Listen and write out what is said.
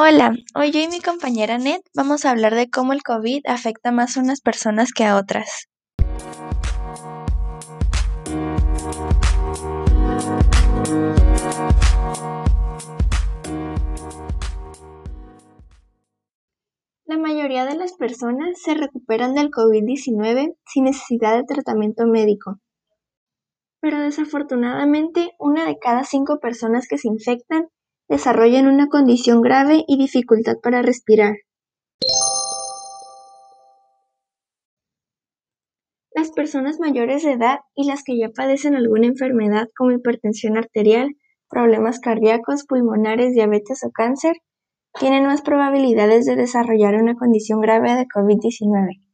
Hola, hoy yo y mi compañera Ned vamos a hablar de cómo el COVID afecta más a unas personas que a otras. La mayoría de las personas se recuperan del COVID-19 sin necesidad de tratamiento médico. Pero desafortunadamente, una de cada cinco personas que se infectan desarrollan una condición grave y dificultad para respirar. Las personas mayores de edad y las que ya padecen alguna enfermedad como hipertensión arterial, problemas cardíacos, pulmonares, diabetes o cáncer, tienen más probabilidades de desarrollar una condición grave de COVID-19.